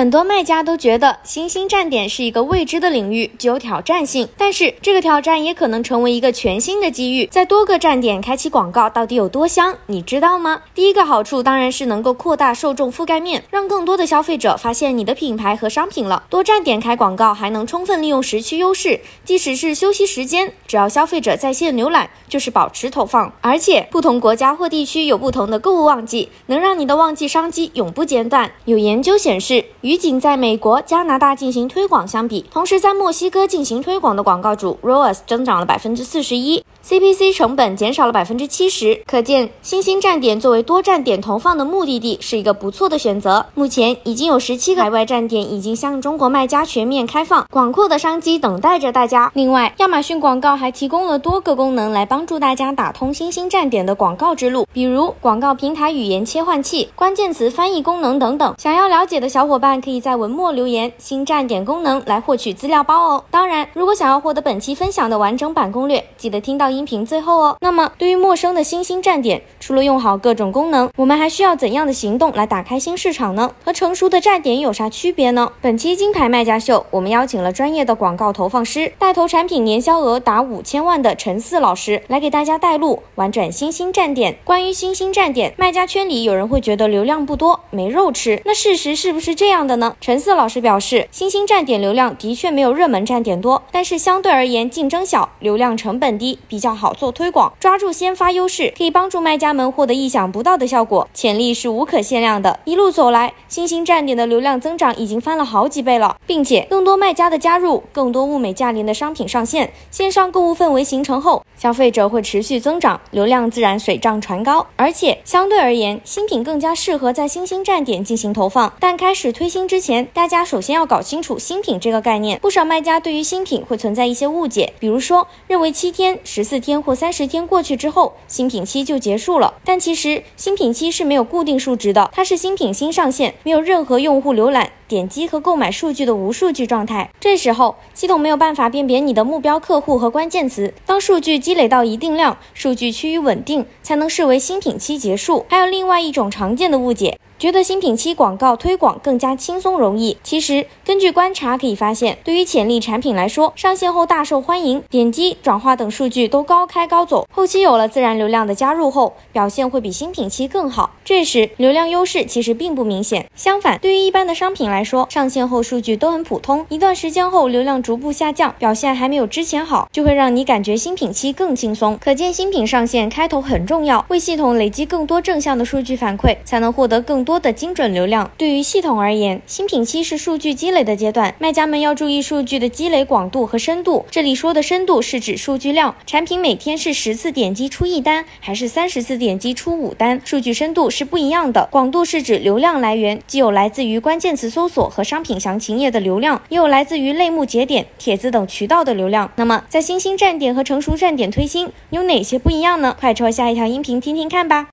很多卖家都觉得新兴站点是一个未知的领域，具有挑战性。但是这个挑战也可能成为一个全新的机遇。在多个站点开启广告到底有多香？你知道吗？第一个好处当然是能够扩大受众覆盖面，让更多的消费者发现你的品牌和商品了。多站点开广告还能充分利用时区优势，即使是休息时间，只要消费者在线浏览，就是保持投放。而且不同国家或地区有不同的购物旺季，能让你的旺季商机永不间断。有研究显示。与仅在美国、加拿大进行推广相比，同时在墨西哥进行推广的广告主 ROAS 增长了百分之四十一。，CPC 成本减少了百分之七十。可见，新兴站点作为多站点投放的目的地是一个不错的选择。目前已经有十七个海外站点已经向中国卖家全面开放，广阔的商机等待着大家。另外，亚马逊广告还提供了多个功能来帮助大家打通新兴站点的广告之路，比如广告平台语言切换器、关键词翻译功能等等。想要了解的小伙伴。可以在文末留言新站点功能来获取资料包哦。当然，如果想要获得本期分享的完整版攻略，记得听到音频最后哦。那么，对于陌生的新兴站点，除了用好各种功能，我们还需要怎样的行动来打开新市场呢？和成熟的站点有啥区别呢？本期金牌卖家秀，我们邀请了专业的广告投放师，带头产品年销额达五千万的陈四老师来给大家带路，玩转新兴站点。关于新兴站点，卖家圈里有人会觉得流量不多，没肉吃。那事实是不是这样？的呢？陈四老师表示，新兴站点流量的确没有热门站点多，但是相对而言竞争小，流量成本低，比较好做推广。抓住先发优势，可以帮助卖家们获得意想不到的效果，潜力是无可限量的。一路走来，新兴站点的流量增长已经翻了好几倍了，并且更多卖家的加入，更多物美价廉的商品上线，线上购物氛围形成后，消费者会持续增长，流量自然水涨船高。而且相对而言，新品更加适合在新兴站点进行投放，但开始推新。之前，大家首先要搞清楚新品这个概念。不少卖家对于新品会存在一些误解，比如说认为七天、十四天或三十天过去之后，新品期就结束了。但其实新品期是没有固定数值的，它是新品新上线，没有任何用户浏览。点击和购买数据的无数据状态，这时候系统没有办法辨别你的目标客户和关键词。当数据积累到一定量，数据趋于稳定，才能视为新品期结束。还有另外一种常见的误解，觉得新品期广告推广更加轻松容易。其实根据观察可以发现，对于潜力产品来说，上线后大受欢迎，点击、转化等数据都高开高走。后期有了自然流量的加入后，表现会比新品期更好。这时流量优势其实并不明显。相反，对于一般的商品来，说，上线后数据都很普通，一段时间后流量逐步下降，表现还没有之前好，就会让你感觉新品期更轻松。可见新品上线开头很重要，为系统累积更多正向的数据反馈，才能获得更多多的精准流量。对于系统而言，新品期是数据积累的阶段，卖家们要注意数据的积累广度和深度。这里说的深度是指数据量，产品每天是十次点击出一单，还是三十次点击出五单，数据深度是不一样的。广度是指流量来源，既有来自于关键词搜。索和商品详情页的流量，也有来自于类目节点、帖子等渠道的流量。那么，在新兴站点和成熟站点推新有哪些不一样呢？快戳下一条音频听听看吧。